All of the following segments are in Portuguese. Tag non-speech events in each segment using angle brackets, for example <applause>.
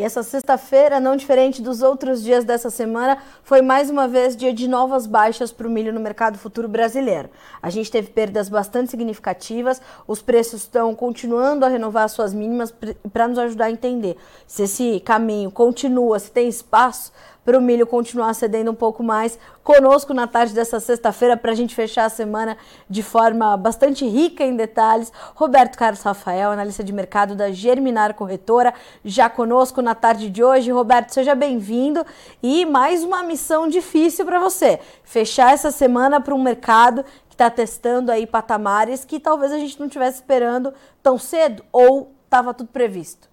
E essa sexta-feira, não diferente dos outros dias dessa semana, foi mais uma vez dia de novas baixas para o milho no mercado futuro brasileiro. A gente teve perdas bastante significativas, os preços estão continuando a renovar suas mínimas para nos ajudar a entender se esse caminho continua, se tem espaço para o milho continuar cedendo um pouco mais. Conosco na tarde dessa sexta-feira, para a gente fechar a semana de forma bastante rica em detalhes, Roberto Carlos Rafael, analista de mercado da Germinar Corretora, já conosco na tarde de hoje. Roberto, seja bem-vindo e mais uma missão difícil para você: fechar essa semana para um mercado que está testando aí patamares que talvez a gente não estivesse esperando tão cedo ou estava tudo previsto.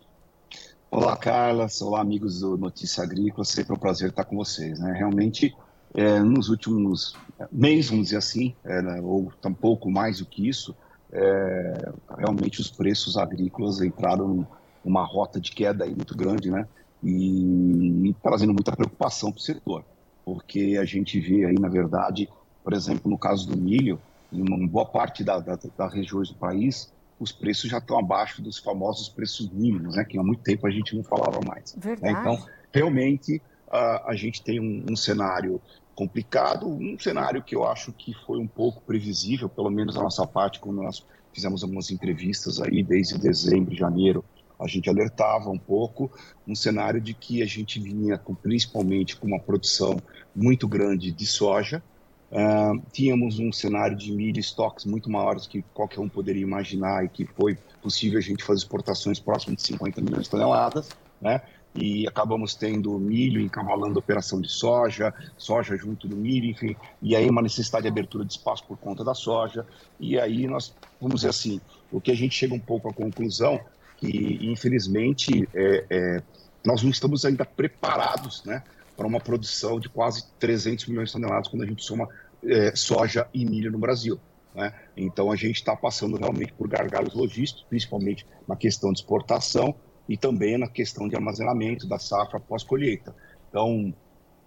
Olá, Carla. Olá, amigos do Notícia Agrícola. Sempre um prazer estar com vocês. Né? Realmente, é, nos últimos meses, vamos dizer assim, é, né, ou tampouco mais do que isso, é, realmente os preços agrícolas entraram numa rota de queda aí muito grande, né? E, e trazendo muita preocupação para o setor, porque a gente vê aí, na verdade, por exemplo, no caso do milho, em uma boa parte da, da, das regiões do país, os preços já estão abaixo dos famosos preços mínimos, né, que há muito tempo a gente não falava mais. Né? Então, realmente, a, a gente tem um, um, cenário complicado, um cenário que eu acho que foi um pouco previsível, pelo menos da nossa parte, quando nós fizemos algumas entrevistas aí desde dezembro, janeiro, a gente alertava um pouco um cenário de que a gente vinha com, principalmente com uma produção muito grande de soja, Uh, tínhamos um cenário de milho estoques muito maiores que qualquer um poderia imaginar e que foi possível a gente fazer exportações próximas de 50 milhões de toneladas, né? E acabamos tendo milho encavalando a operação de soja, soja junto do milho, enfim, e aí uma necessidade de abertura de espaço por conta da soja. E aí nós, vamos dizer assim, o que a gente chega um pouco à conclusão que, infelizmente, é, é, nós não estamos ainda preparados, né? Para uma produção de quase 300 milhões de toneladas quando a gente soma é, soja e milho no Brasil. Né? Então a gente está passando realmente por gargalos logísticos, principalmente na questão de exportação e também na questão de armazenamento da safra pós-colheita. Então,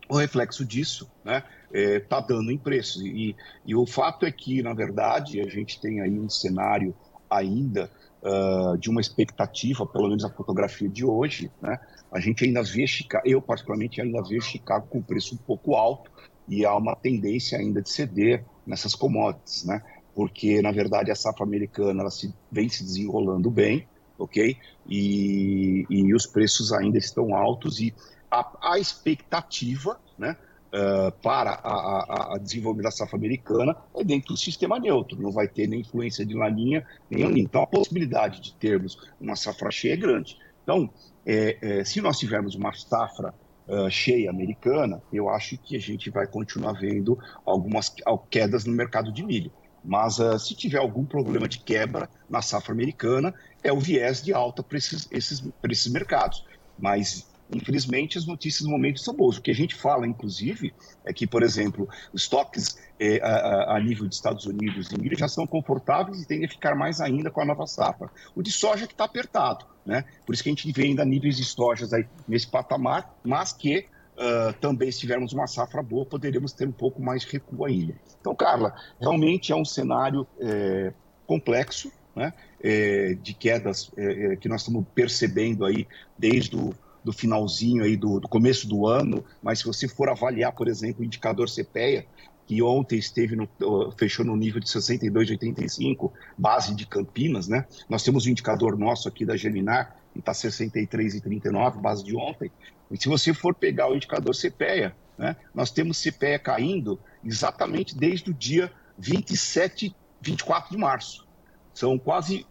o reflexo disso está né, é, tá dando em preços. E, e, o fato é que, na verdade, a gente tem aí um cenário ainda uh, de uma expectativa, pelo menos a fotografia de hoje, né, a gente ainda vê Chicago, eu particularmente ainda vejo Chicago com preço um pouco alto e há uma tendência ainda de ceder nessas commodities, né? Porque na verdade a safra americana ela se, vem se desenrolando bem, ok? E, e os preços ainda estão altos e a, a expectativa, né? Uh, para a, a, a, desenvolvimento da safra americana é dentro do sistema neutro, não vai ter nem influência de laninha, nem. Então, a possibilidade de termos uma safra cheia é grande. Então, é, é, se nós tivermos uma safra uh, cheia americana, eu acho que a gente vai continuar vendo algumas quedas no mercado de milho. Mas uh, se tiver algum problema de quebra na safra americana, é o viés de alta para esses, esses, esses mercados. Mas infelizmente, as notícias no momento são boas. O que a gente fala, inclusive, é que, por exemplo, os estoques é, a, a, nível de Estados Unidos e milho já são confortáveis e tendem a ficar mais ainda com a nova safra. O de soja que está apertado, né? Por isso que a gente vê ainda níveis de sojas aí nesse patamar, mas que uh, também, se tivermos uma safra boa, poderemos ter um pouco mais de recuo ainda. Então, Carla, realmente é um cenário é, complexo, né? É, de quedas é, é que nós estamos percebendo aí desde o do finalzinho aí do, do, começo do ano, mas se você for avaliar, por exemplo, o indicador CPEA, que ontem esteve no, fechou no nível de 62,85, base de Campinas, né? Nós temos o um indicador nosso aqui da Geminar, que está 63,39, base de ontem. E se você for pegar o indicador CPEA, né? Nós temos CPEA caindo exatamente desde o dia 27, 24 de março. São quase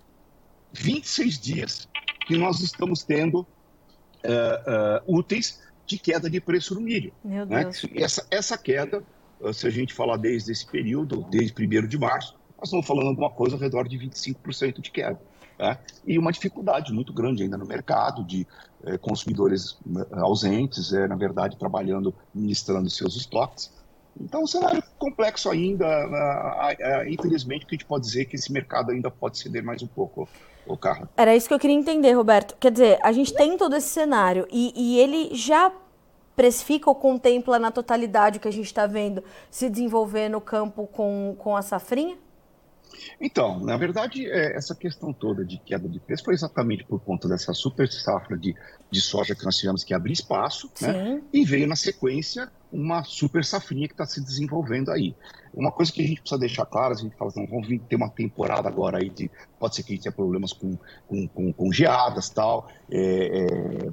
26 dias que nós estamos tendo uh, uh, úteis de queda de preço no milho. Meu né? Deus. Essa, essa queda, se a gente falar desde esse período, desde 1 de março, nós estamos falando de alguma coisa ao redor de 25% de queda. Né? E uma dificuldade muito grande ainda no mercado de eh, consumidores ausentes, eh, na verdade, trabalhando, ministrando seus estoques. Então, um cenário complexo ainda. Uh, uh, infelizmente, o que a gente pode dizer é que esse mercado ainda pode ceder mais um pouco o. Era isso que eu queria entender, Roberto. Quer dizer, a gente tem todo esse cenário e, e ele já precifica ou contempla na totalidade o que a gente está vendo se desenvolver no campo com, com a safrinha? Então, na verdade, é, essa questão toda de queda de preço foi exatamente por conta dessa super safra de, de soja que nós tivemos que abrir espaço, né? E veio na sequência uma super safrinha que está se desenvolvendo aí. Uma coisa que a gente precisa deixar claro, a gente fala assim, vamos ter uma temporada agora aí de, pode ser que a gente tenha problemas com, com, com, com geadas tal, é, é,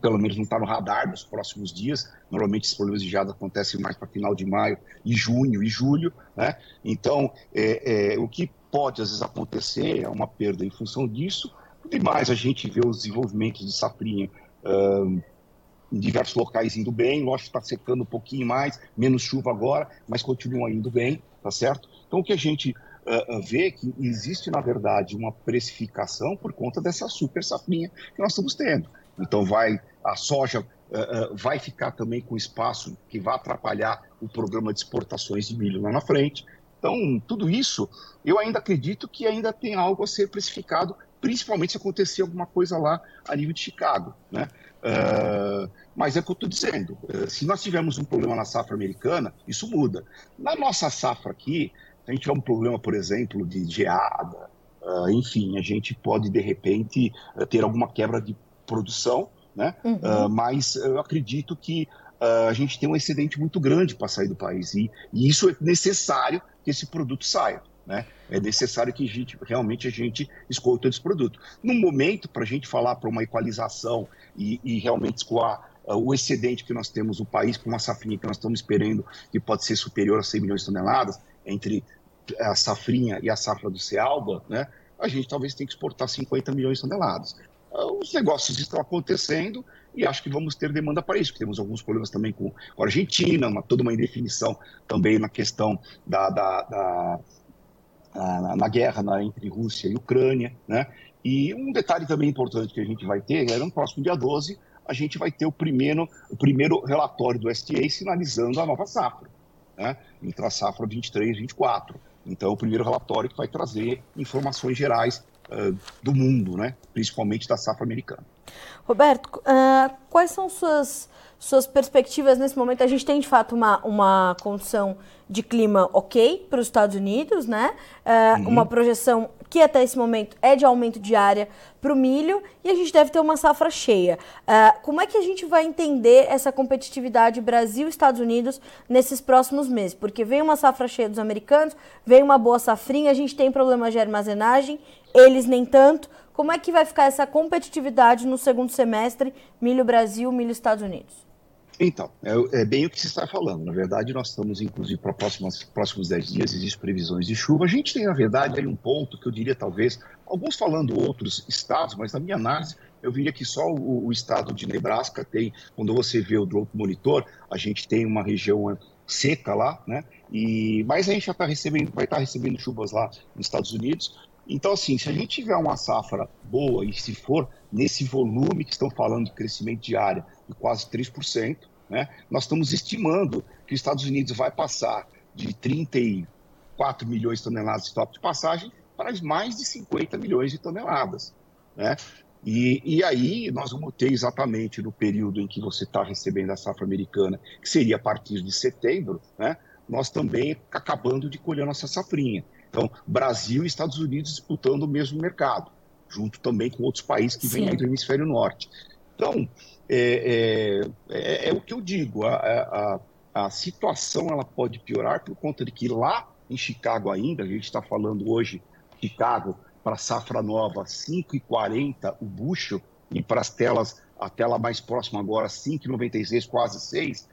pelo menos não está no radar nos próximos dias. Normalmente esses problemas de geada acontecem mais para final de maio e junho e julho, né? Então, é, é, o que pode às vezes acontecer é uma perda em função disso. Demais a gente vê os desenvolvimentos de safrinha uh, em diversos locais indo bem, lógico está secando um pouquinho mais, menos chuva agora, mas continuam indo bem, tá certo? Então o que a gente uh, vê é que existe, na verdade, uma precificação por conta dessa super safrinha que nós estamos tendo. Então vai a soja uh, uh, vai ficar também com espaço que vai atrapalhar o programa de exportações de milho lá na frente. Então tudo isso eu ainda acredito que ainda tem algo a ser precificado, principalmente se acontecer alguma coisa lá a nível de Chicago, né? Uh, mas é o que eu estou dizendo. se nós tivermos um problema na safra americana, isso muda. Na nossa safra aqui, a gente tiver um problema, por exemplo, de geada, enfim, a gente pode de repente ter alguma quebra de produção, né? Uhum. Uh, mas eu acredito que uh, a gente tem um excedente muito grande para sair do país e, e, isso é necessário que esse produto saia. Né? É necessário que a gente, realmente a gente escolha esse produto. No momento, para a gente falar para uma equalização e, e realmente escoar uh, o excedente que nós temos no país, com uma safrinha que nós estamos esperando que pode ser superior a 100 milhões de toneladas, entre a safrinha e a safra do Cealba, né? a gente talvez tenha que exportar 50 milhões de toneladas os negócios estão acontecendo e acho que vamos ter demanda para isso. Temos alguns problemas também com, a Argentina, uma, toda uma indefinição também na questão da, da, da na, na, guerra na, entre Rússia e Ucrânia, né? E um detalhe também importante que a gente vai ter é no próximo dia 12 a gente vai ter o primeiro, o primeiro relatório do STA sinalizando a nova safra, né? Entre a safra 23 e 24. Então, o primeiro relatório que vai trazer informações gerais uh, do mundo, né? principalmente da safra americana. Roberto, uh, quais são suas, suas perspectivas nesse momento? A gente tem de fato uma, uma condição de clima ok para os Estados Unidos, né? Uh, uhum. Uma projeção que até esse momento é de aumento de área para o milho e a gente deve ter uma safra cheia. Uh, como é que a gente vai entender essa competitividade Brasil-Estados Unidos nesses próximos meses? Porque vem uma safra cheia dos americanos, vem uma boa safrinha, a gente tem problemas de armazenagem, eles nem tanto. Como é que vai ficar essa competitividade no segundo semestre, milho Brasil, milho Estados Unidos? Então, é, é, bem o que você está falando. Na verdade, nós estamos, inclusive, para os próximos 10 dias, existem previsões de chuva. A gente tem, na verdade, aí um ponto que eu diria, talvez, alguns falando outros estados, mas na minha análise, eu diria que só o, o estado de Nebraska tem, quando você vê o Drought Monitor, a gente tem uma região seca lá, né? E, mas a gente já está recebendo, vai estar tá recebendo chuvas lá nos Estados Unidos. Então, assim, se a gente tiver uma safra boa e se for nesse volume que estão falando de crescimento de área de quase 3%, né, nós estamos estimando que os Estados Unidos vai passar de 34 milhões de toneladas de estoque de passagem para mais de 50 milhões de toneladas. Né? E, e aí nós vamos ter exatamente no período em que você está recebendo a safra americana, que seria a partir de setembro, né, nós também acabando de colher nossa safrinha. Então, Brasil e Estados Unidos disputando o mesmo mercado, junto também com outros países que vêm do hemisfério norte. Então, é, é, é, é o que eu digo, a, a, a, situação ela pode piorar por conta de que lá em Chicago ainda, a gente está falando hoje, Chicago, para safra nova, 5,40 o bucho, e para as telas, a tela mais próxima agora, 5,96, quase 6,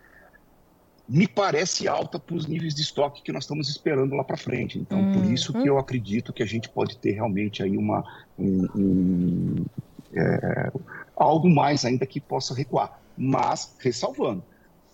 me parece alta para os níveis de estoque que nós estamos esperando lá para frente. Então, por uhum. isso que eu acredito que a gente pode ter realmente aí uma um, um, é, algo mais ainda que possa recuar. Mas, ressalvando,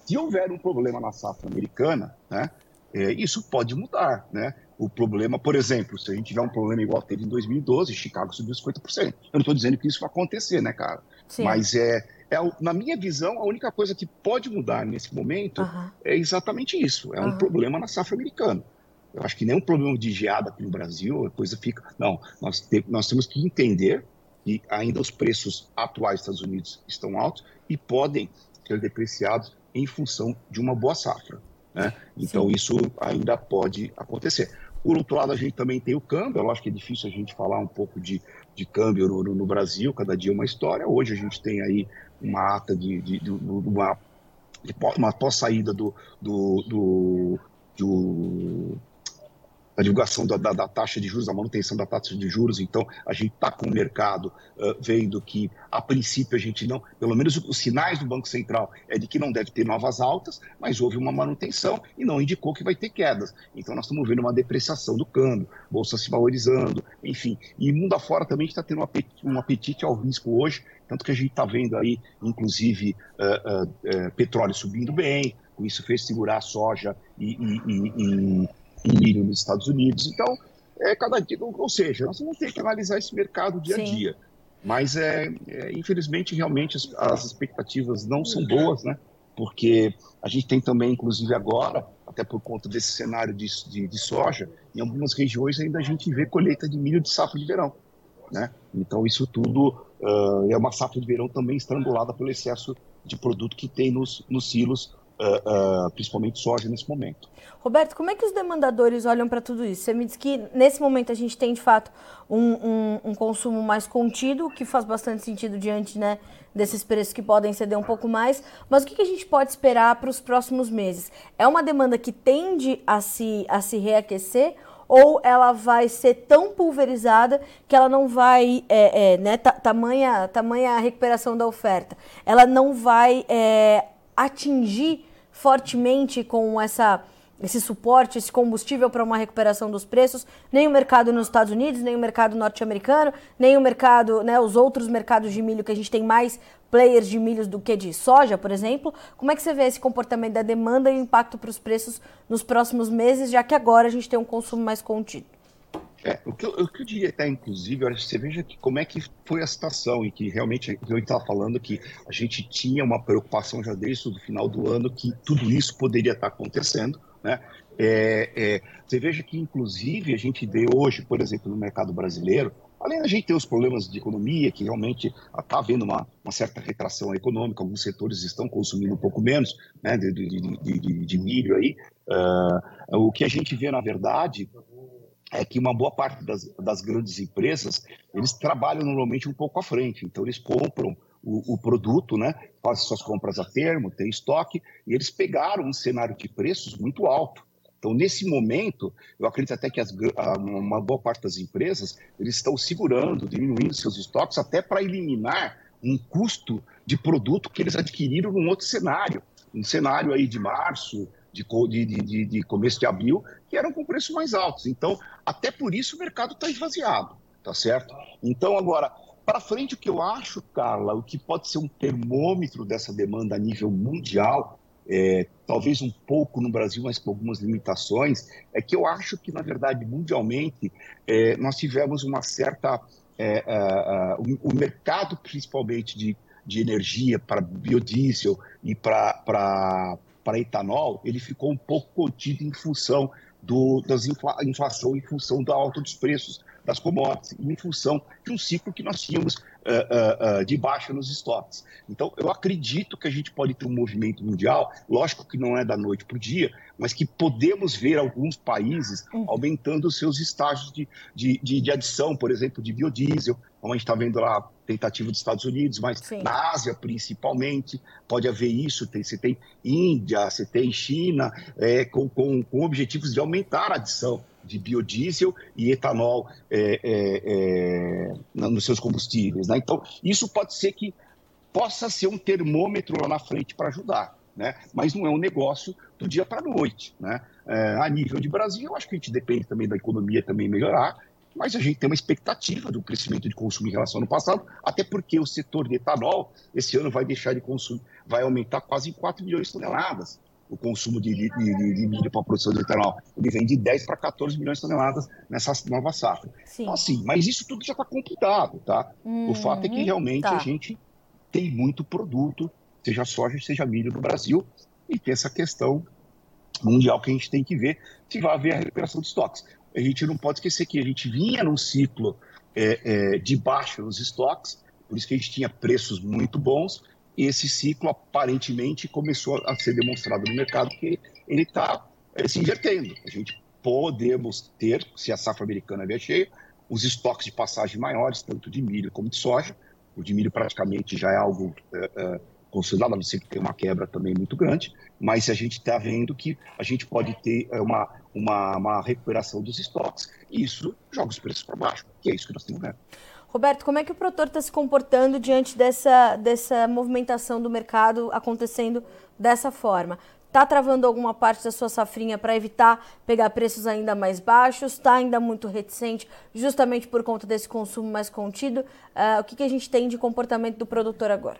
se houver um problema na safra americana, né, é, isso pode mudar, né? O problema, por exemplo, se a gente tiver um problema igual teve em 2012, Chicago subiu 50%. Eu não estou dizendo que isso vai acontecer, né, cara? Sim. Mas é, é, na minha visão, a única coisa que pode mudar nesse momento uhum. é exatamente isso. É uhum. um problema na safra americana. Eu acho que nem um problema de geada aqui no Brasil, a coisa fica. Não, nós, te, nós temos que entender que ainda os preços atuais dos Estados Unidos estão altos e podem ser depreciados em função de uma boa safra. Né? Então, Sim. isso ainda pode acontecer. Por outro lado, a gente também tem o câmbio. Eu acho que é difícil a gente falar um pouco de, de câmbio no, no Brasil, cada dia uma história. Hoje a gente tem aí uma ata de, de, de uma, de uma pós-saída do, do, do, do a divulgação da, da, da, taxa de juros, a manutenção da taxa de juros. Então, a gente está com o mercado uh, vendo que, a princípio, a gente não, pelo menos os sinais do Banco Central é de que não deve ter novas altas, mas houve uma manutenção e não indicou que vai ter quedas. Então, nós estamos vendo uma depreciação do câmbio, bolsa se valorizando, enfim. E mundo afora também está tendo um apetite, um apetite, ao risco hoje, tanto que a gente está vendo aí, inclusive, uh, uh, petróleo subindo bem, com isso fez segurar a soja e, e, e, em milho nos Estados Unidos. Então, é cada dia, ou seja, nós vamos ter que analisar esse mercado dia a dia. Mas, é, é, infelizmente, realmente as, as, expectativas não são boas, né? Porque a gente tem também, inclusive agora, até por conta desse cenário de, de, de soja, em algumas regiões ainda a gente vê colheita de milho de safra de verão. Né? Então, isso tudo uh, é uma safra de verão também estrangulada pelo excesso de produto que tem nos, nos silos Uh, principalmente soja nesse momento. Roberto, como é que os demandadores olham para tudo isso? Você me disse que nesse momento a gente tem de fato um, um, um consumo mais contido, que faz bastante sentido diante né, desses preços que podem ceder um pouco mais, mas o que, que a gente pode esperar para os próximos meses? É uma demanda que tende a se, a se reaquecer ou ela vai ser tão pulverizada que ela não vai, é, é, né, tamanha, tamanha recuperação da oferta, ela não vai é, atingir fortemente com essa esse suporte, esse combustível para uma recuperação dos preços, nem o mercado nos Estados Unidos, nem o mercado norte-americano, nem o mercado, né, os outros mercados de milho que a gente tem mais players de milhos do que de soja, por exemplo. Como é que você vê esse comportamento da demanda e o impacto para os preços nos próximos meses, já que agora a gente tem um consumo mais contido? É, o, que eu, o que eu diria até, inclusive, olha, você veja que, como é que foi a situação e que realmente eu estava falando que a gente tinha uma preocupação já desde o final do ano que tudo isso poderia estar acontecendo, né? É, é, você veja que, inclusive, a gente vê hoje, por exemplo, no mercado brasileiro, além da gente ter os problemas de economia, que realmente está havendo uma, uma, certa retração econômica, alguns setores estão consumindo um pouco menos né, de, de, de, de milho aí, uh, o que a gente vê, na verdade, é que uma boa parte das, das, grandes empresas eles trabalham normalmente um pouco à frente, então eles compram o, o, produto, né, fazem suas compras a termo, tem estoque, e eles pegaram um cenário de preços muito alto. Então, nesse momento, eu acredito até que as, uma boa parte das empresas eles estão segurando, diminuindo seus estoques, até para eliminar um custo de produto que eles adquiriram num outro cenário, um cenário aí de março, de, de, de, começo de abril, que eram com preços mais altos. Então, até por isso o mercado está esvaziado, tá certo? Então, agora, para frente, o que eu acho, Carla, o que pode ser um termômetro dessa demanda a nível mundial, é, talvez um pouco no Brasil, mas com algumas limitações, é que eu acho que, na verdade, mundialmente, é, nós tivemos uma certa. É, é, é o, o, mercado, principalmente de, de energia para biodiesel e para para etanol, ele ficou um pouco contido em função do, das infla, inflação, em função da alta dos preços das commodities, em função de um ciclo que nós tínhamos uh, uh, uh, de baixa nos estoques. Então, eu acredito que a gente pode ter um movimento mundial, lógico que não é da noite para o dia, mas que podemos ver alguns países uhum. aumentando os seus estágios de, de, de, de adição, por exemplo, de biodiesel, como a gente está vendo lá, tentativa dos Estados Unidos, mas Sim. na Ásia principalmente, pode haver isso, tem, você tem Índia, você tem China, é, com, com, com objetivos de aumentar a adição de biodiesel e etanol é, é, é, nos seus combustíveis. Né? Então, isso pode ser que possa ser um termômetro lá na frente para ajudar, né? mas não é um negócio do dia para a noite. Né? É, a nível de Brasil, eu acho que a gente depende também da economia também melhorar, mas a gente tem uma expectativa do crescimento de consumo em relação ao ano passado, até porque o setor de etanol esse ano vai deixar de consumir, vai aumentar quase em 4 milhões de toneladas o consumo de, de, de, de milho para a produção de etanol. Ele vem de 10 para 14 milhões de toneladas nessa nova safra. Sim. Então, assim, mas isso tudo já está complicado, tá? o fato é que realmente tá. a gente tem muito produto, seja soja, seja milho no Brasil, e tem essa questão mundial que a gente tem que ver se vai haver a recuperação de estoques. A gente não pode esquecer que a gente vinha num ciclo é, é, de baixa nos estoques, por isso que a gente tinha preços muito bons, e esse ciclo aparentemente começou a ser demonstrado no mercado que ele está é, se invertendo. A gente podemos ter, se a safra americana vier cheia, os estoques de passagem maiores, tanto de milho como de soja. O de milho praticamente já é algo é, é, consolidado, a não ser que tenha uma quebra também muito grande, mas a gente está vendo que a gente pode ter uma, uma, uma recuperação dos estoques, e isso joga os preços para baixo, que é isso que nós temos vendo. Roberto, como é que o produtor está se comportando diante dessa, dessa movimentação do mercado acontecendo dessa forma? Está travando alguma parte da sua safrinha para evitar pegar preços ainda mais baixos? Está ainda muito reticente, justamente por conta desse consumo mais contido? Uh, o que, que a gente tem de comportamento do produtor agora?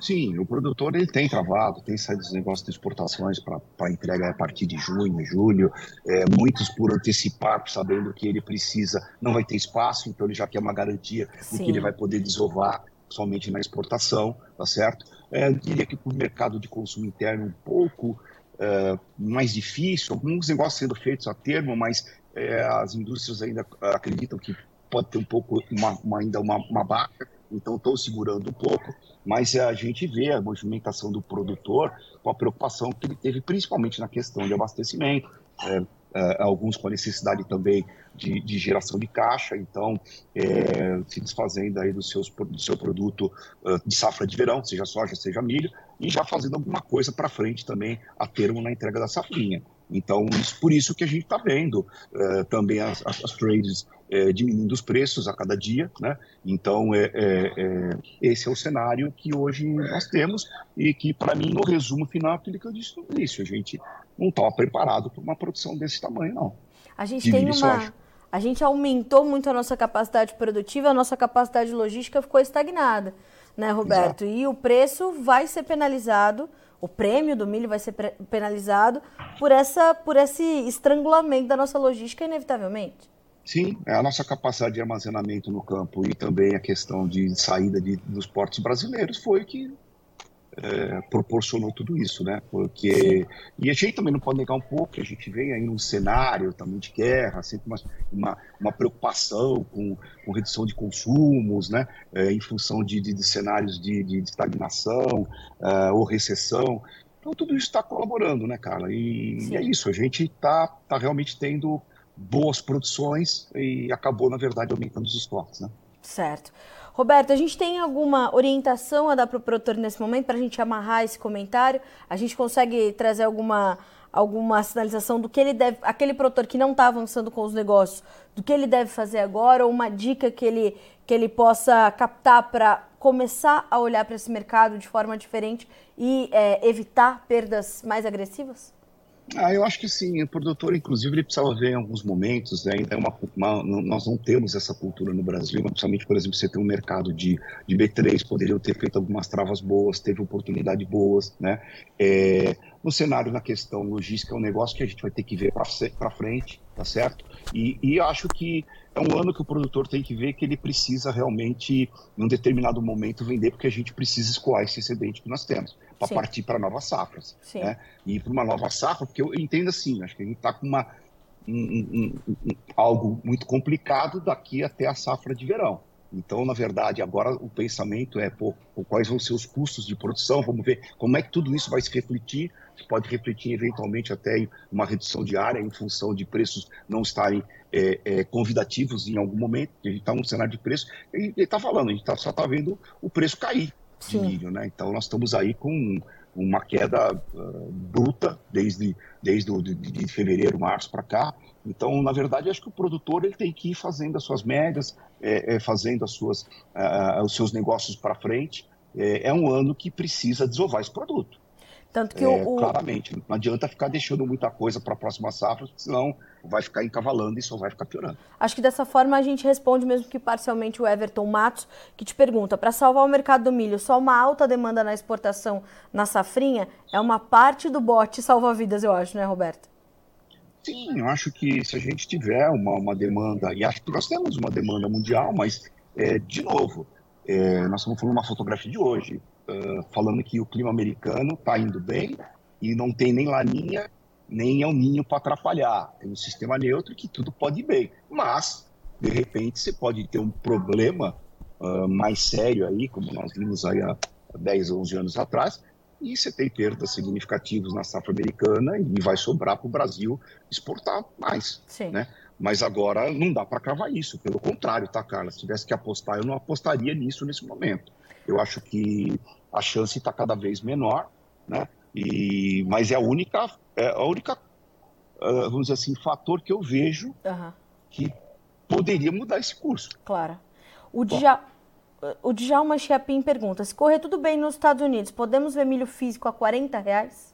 Sim, o produtor ele tem travado, tem saído dos negócios de exportações para entrega a partir de junho, julho, é, muitos por antecipar, sabendo que ele precisa, não vai ter espaço, então ele já quer uma garantia Sim. de que ele vai poder desovar somente na exportação, tá certo? É, eu diria que para o mercado de consumo interno um pouco é, mais difícil, alguns negócios sendo feitos a termo, mas é, as indústrias ainda acreditam que pode ter um pouco, uma, uma ainda uma, uma baixa, então estou segurando um pouco, mas a gente vê a movimentação do produtor com a preocupação que ele teve, principalmente na questão de abastecimento, é, é, alguns com a necessidade também de, de geração de caixa, então é, se desfazendo aí do, seus, do seu produto de safra de verão, seja soja, seja milho, e já fazendo alguma coisa para frente também a termo na entrega da safrinha. Então, isso, por isso que a gente está vendo também as, as, as trades uh, diminuindo os preços a cada dia, né? Então, é, é, é, esse é o cenário que hoje nós temos e que, para mim, no resumo final, é aquilo que eu disse no início, a gente não estava preparado para uma produção desse tamanho, não. A gente tem uma... A gente aumentou muito a nossa capacidade produtiva, a nossa capacidade logística ficou estagnada, né, Roberto? Exato. E o preço vai ser penalizado o prêmio do milho vai ser penalizado por, essa, por esse estrangulamento da nossa logística, inevitavelmente. Sim, é a nossa capacidade de armazenamento no campo e também a questão de saída de, dos portos brasileiros foi o que é, proporcionou tudo isso, né? Porque e a gente também não pode negar um pouco que a gente vem aí num cenário também de guerra, sempre uma, uma, uma preocupação com, com, redução de consumos, né? É, em função de, de, de cenários de, de estagnação uh, ou recessão. Então tudo isso está colaborando, né, Carla? E, e, é isso. A gente está tá realmente tendo boas produções e acabou na verdade aumentando os estoques, né? Certo. Roberto, a gente tem alguma orientação a dar para o produtor nesse momento para a gente amarrar esse comentário? A gente consegue trazer alguma, alguma sinalização do que ele deve, aquele produtor que não está avançando com os negócios, do que ele deve fazer agora, ou uma dica que ele, que ele possa captar para começar a olhar para esse mercado de forma diferente e é, evitar perdas mais agressivas? Ah, eu acho que sim. O produtor, inclusive, ele precisava ver em alguns momentos, né? É uma, uma, nós não temos essa cultura no Brasil, principalmente, por exemplo, você tem um mercado de, de B3, poderiam ter feito algumas travas boas, teve oportunidades boas, né? É, no cenário, na questão logística, é um negócio que a gente vai ter que ver para frente, tá certo? E, e acho que é um ano que o produtor tem que ver que ele precisa realmente, em um determinado momento, vender, porque a gente precisa escoar esse excedente que nós temos para partir para novas safras. Né? E para uma nova safra, porque eu entendo assim, acho que a gente está com uma, um, um, um, algo muito complicado daqui até a safra de verão. Então, na verdade, agora o pensamento é pô, quais vão ser os custos de produção, vamos ver como é que tudo isso vai se refletir. Pode refletir eventualmente até em uma redução de área em função de preços não estarem é, é, convidativos em algum momento. A gente está num cenário de preço, ele está falando, a gente tá, só está vendo o preço cair de milho, né? Então nós estamos aí com uma queda uh, bruta desde, desde o, de, de fevereiro, março para cá. Então, na verdade, acho que o produtor ele tem que ir fazendo as suas médias, é, é, fazendo as suas, uh, os seus negócios para frente. É, é, um ano que precisa desovar esse produto. Tanto que é, o, Claramente, não adianta ficar deixando muita coisa para a próxima safra, senão vai ficar encavalando e só vai ficar piorando. Acho que dessa forma a gente responde mesmo que parcialmente o Everton Matos, que te pergunta, para salvar o mercado do milho, só uma alta demanda na exportação na safrinha é uma parte do bote salva-vidas, eu acho, né, Roberto? Sim, eu acho que se a gente tiver uma, uma demanda, e acho que nós temos uma demanda mundial, mas, é, de novo, é, nós estamos falando uma fotografia de hoje uh, falando que o clima americano está indo bem e não tem nem laninha nem El Ninho para atrapalhar. Tem um sistema neutro que tudo pode ir bem. Mas, de repente, você pode ter um problema uh, mais sério aí, como nós vimos aí há 10, 11 anos atrás, e você tem perdas significativas na safra americana e vai sobrar para o Brasil exportar mais. Sim. Né? Mas agora não dá para cravar isso, pelo contrário, tá, Carla? Se tivesse que apostar, eu não apostaria nisso nesse momento. Eu acho que a chance está cada vez menor, né? E, mas é a única, é a única, uh, vamos dizer assim, fator que eu vejo uhum. que poderia mudar esse curso. Claro. O, Dja, o Djalma Chiapim pergunta: se correr tudo bem nos Estados Unidos, podemos ver milho físico a 40 reais?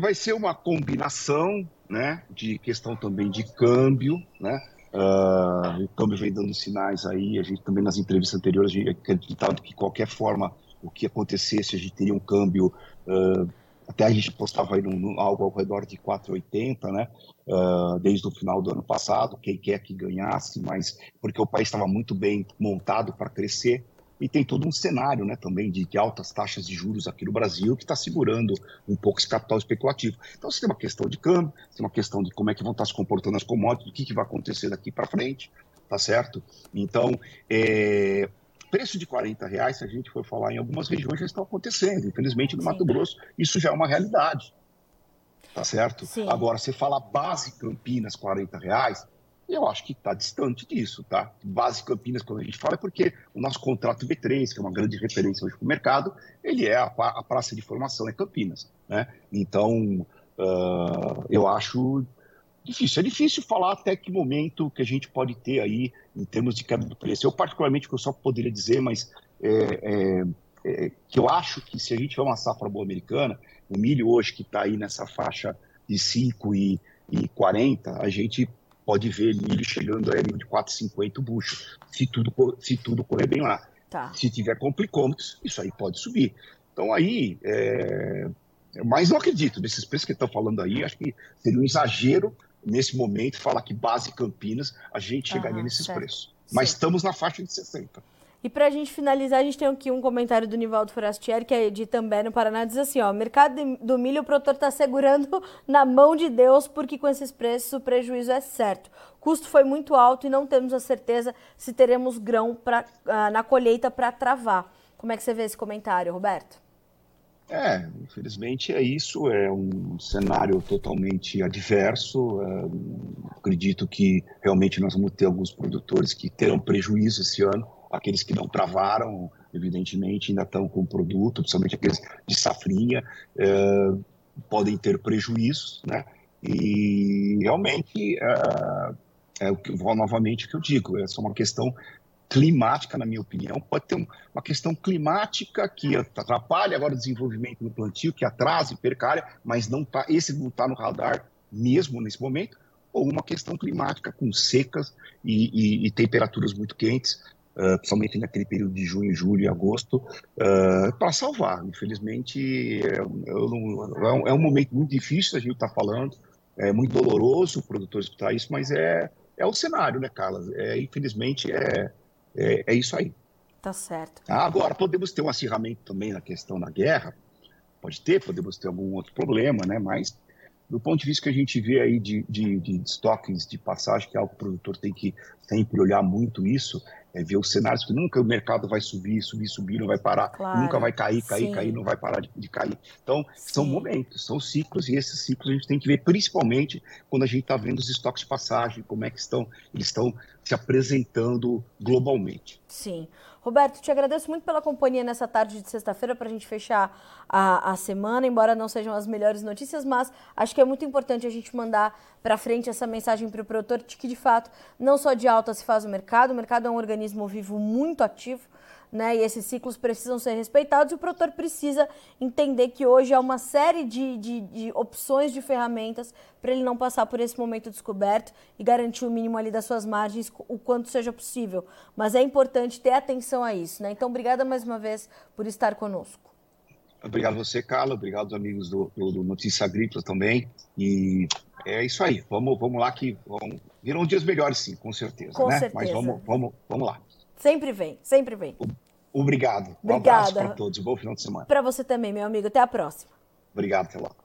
Vai ser uma combinação, né, de questão também de câmbio, né? Uh, o câmbio vem dando sinais aí. A gente também nas entrevistas anteriores a gente acreditava que qualquer forma o que acontecesse a gente teria um câmbio uh, até a gente postava aí no, algo ao redor de 4,80, né? Uh, desde o final do ano passado, quem quer que ganhasse, mas porque o país estava muito bem montado para crescer e tem todo um cenário, né, também de, de altas taxas de juros aqui no Brasil que está segurando um pouco esse capital especulativo. Então você tem uma questão de câmbio, tem uma questão de como é que vão estar tá se comportando as commodities, o que, que vai acontecer daqui para frente, tá certo? Então, é, preço de 40 reais, se a gente for falar em algumas regiões, já está acontecendo. Infelizmente, no Sim. Mato Grosso, isso já é uma realidade. Tá certo? Sim. Agora, você fala base Campinas, 40 reais, eu acho que está distante disso, tá? Base Campinas, quando a gente fala, é porque o nosso contrato B3, que é uma grande referência hoje para o mercado, ele é a, a, praça de formação é Campinas, né? Então, uh, eu acho Difícil, é difícil falar até que momento que a gente pode ter aí em termos de queda do preço. Eu, particularmente, que eu só poderia dizer, mas é, é, é, que eu acho que se a gente tiver uma safra boa americana, o milho hoje que está aí nessa faixa de 5 e, e 40, a gente pode ver milho chegando a de 4,50 bucho, se tudo, se tudo correr bem lá. Tá. Se tiver complicômetros, isso aí pode subir. Então aí, é... mas não acredito nesses preços que estão falando aí, acho que seria um exagero nesse momento, falar que base Campinas, a gente chegaria uhum, nesses certo. preços. Mas certo. estamos na faixa de 60. E para a gente finalizar, a gente tem aqui um comentário do Nivaldo Forastieri, que é de também no Paraná, diz assim, ó, o mercado do milho o produtor está segurando <laughs> na mão de Deus, porque com esses preços o prejuízo é certo. O custo foi muito alto e não temos a certeza se teremos grão pra, uh, na colheita para travar. Como é que você vê esse comentário, Roberto? É, infelizmente é isso, é um cenário totalmente adverso. É, acredito que realmente nós vamos ter alguns produtores que terão prejuízo esse ano, aqueles que não travaram, evidentemente, ainda estão com produto, principalmente aqueles de safrinha, é, podem ter prejuízos, né? E realmente é, é o que, novamente o que eu digo, é só uma questão climática, na minha opinião. Pode ter uma questão climática que atrapalha agora o desenvolvimento no plantio, que atrasa e mas não tá, esse não está no radar mesmo nesse momento, ou uma questão climática com secas e, e, e temperaturas muito quentes, uh, principalmente naquele período de junho, julho e agosto, uh, para salvar. Infelizmente, é, não, é, um, é, um, momento muito difícil, a gente está falando, é muito doloroso o produtor escutar isso, mas é, é o cenário, né, Carla? É, infelizmente, é, é, é isso aí. Tá certo. Agora, podemos ter um acirramento também na questão da guerra, pode ter, podemos ter algum outro problema, né? Mas do ponto de vista que a gente vê aí de, de, de estoques de passagem, que é algo que o produtor tem que sempre olhar muito isso, é ver os cenários que nunca o mercado vai subir, subir, subir, não vai parar, claro, nunca vai cair, cair, sim. cair, não vai parar de, de cair. Então, sim. são momentos, são ciclos, e esses ciclos a gente tem que ver principalmente quando a gente está vendo os estoques de passagem, como é que estão, eles estão se apresentando globalmente. Sim. Roberto, te agradeço muito pela companhia nessa tarde de sexta-feira para a gente fechar a, a semana, embora não sejam as melhores notícias, mas acho que é muito importante a gente mandar para frente essa mensagem para o produtor de que, de fato, não só de alta se faz o mercado, o mercado é um organismo vivo muito ativo, né? E esses ciclos precisam ser respeitados e o produtor precisa entender que hoje há uma série de, de, de opções de ferramentas para ele não passar por esse momento descoberto e garantir o mínimo ali das suas margens o quanto seja possível. Mas é importante ter atenção a isso, né? Então, obrigada mais uma vez por estar conosco. Obrigado a você, Carla. Obrigado aos amigos do, do, do Notícia Agrícola também. E é isso aí. Vamos, vamos lá que vão, virão dias melhores, sim, com certeza. Com né? certeza. Mas vamos, vamos, vamos lá. Sempre vem, sempre vem. Obrigado. Obrigada. Um abraço para todos. Bom final de semana. Para você também, meu amigo. Até a próxima. Obrigado, até logo.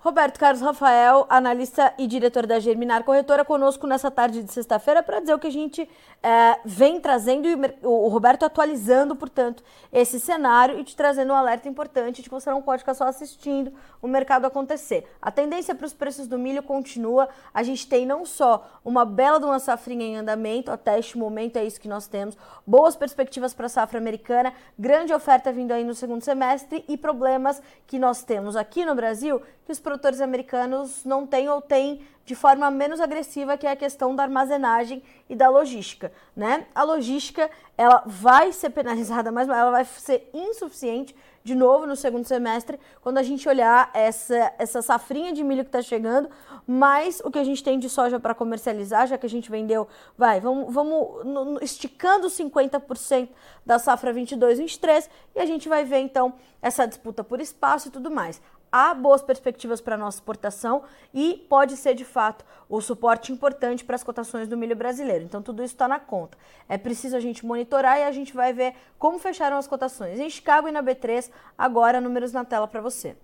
Roberto Carlos Rafael, analista e diretor da Germinar Corretora, conosco nessa tarde de sexta-feira para dizer o que a gente é, vem trazendo e o Roberto atualizando, portanto, esse cenário e te trazendo um alerta importante de que você não pode ficar só assistindo o mercado acontecer. A tendência para os preços do milho continua. A gente tem não só uma bela de uma safrinha em andamento, até este momento é isso que nós temos, boas perspectivas para a safra americana, grande oferta vindo aí no segundo semestre e problemas que nós temos aqui no Brasil que os americanos não têm ou têm de forma menos agressiva, que é a questão da armazenagem e da logística, né? A logística, ela vai ser penalizada mais, ela vai ser insuficiente de novo no segundo semestre, quando a gente olhar essa, essa safrinha de milho que está chegando, mais o que a gente tem de soja para comercializar, já que a gente vendeu, vai, vamos, vamos no, no, esticando 50% da safra 22, 23, e a gente vai ver então essa disputa por espaço e tudo mais há boas perspectivas para a nossa exportação e pode ser de fato o suporte importante para as cotações do milho brasileiro. Então tudo isso está na conta. É preciso a gente monitorar e a gente vai ver como fecharam as cotações em Chicago e na B3. Agora números na tela para você.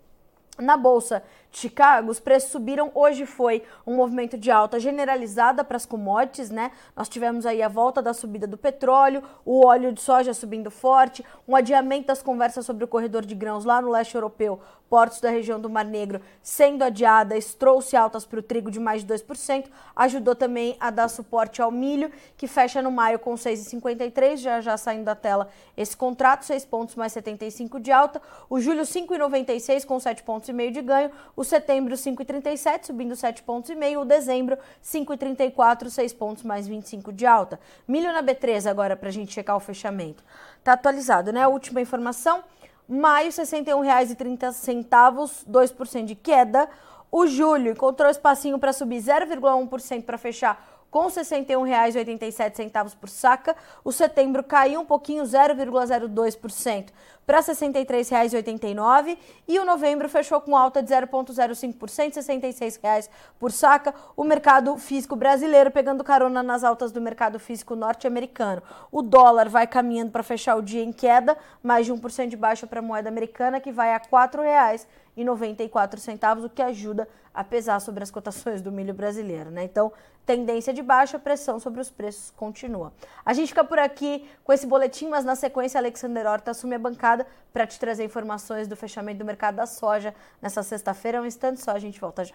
Na bolsa de Chicago, os preços subiram. Hoje foi um movimento de alta generalizada para as commodities, né? Nós tivemos aí a volta da subida do petróleo, o óleo de soja subindo forte, um adiamento das conversas sobre o corredor de grãos lá no leste europeu, portos da região do Mar Negro sendo adiadas, trouxe altas para o trigo de mais de 2%, ajudou também a dar suporte ao milho, que fecha no maio com 6,53, já já saindo da tela esse contrato, 6 pontos mais 75 de alta, o julho 5,96 com 7 pontos e meio de ganho, o setembro 5,37, subindo 7 pontos e meio, o dezembro 5,34, 6 pontos mais 25 de alta. Milho na B3 agora para a gente checar o fechamento. Tá atualizado, né? A última informação, maio R$ 61,30, 2% de queda. O julho encontrou espacinho para subir 0,1% para fechar com R$ 61,87 por saca. O setembro caiu um pouquinho, 0,02% para R$ 63,89 e o novembro fechou com alta de 0,05%, R$ 66,00 por saca. O mercado físico brasileiro pegando carona nas altas do mercado físico norte-americano. O dólar vai caminhando para fechar o dia em queda, mais de 1% de baixa para a moeda americana, que vai a R$ 4,00 e 94 centavos, o que ajuda a pesar sobre as cotações do milho brasileiro, né? Então, tendência de baixa, pressão sobre os preços continua. A gente fica por aqui com esse boletim, mas na sequência Alexander Horta assume a bancada para te trazer informações do fechamento do mercado da soja nessa sexta-feira. Um instante só, a gente volta já.